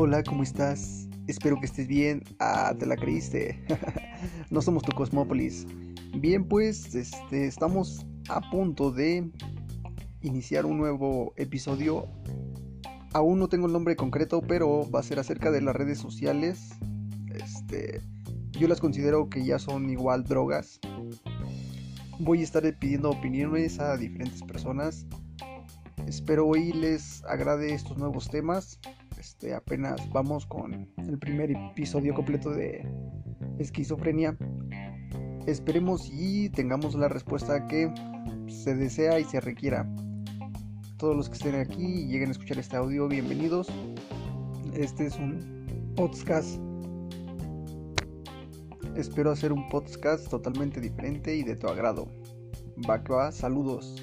Hola, ¿cómo estás? Espero que estés bien. Ah, te la creíste. no somos tu Cosmópolis. Bien, pues este, estamos a punto de iniciar un nuevo episodio. Aún no tengo el nombre concreto, pero va a ser acerca de las redes sociales. Este, yo las considero que ya son igual drogas. Voy a estar pidiendo opiniones a diferentes personas. Espero hoy les agrade estos nuevos temas. Este, apenas vamos con el primer episodio completo de esquizofrenia. Esperemos y tengamos la respuesta que se desea y se requiera. Todos los que estén aquí y lleguen a escuchar este audio, bienvenidos. Este es un podcast. Espero hacer un podcast totalmente diferente y de tu agrado. Va va, saludos.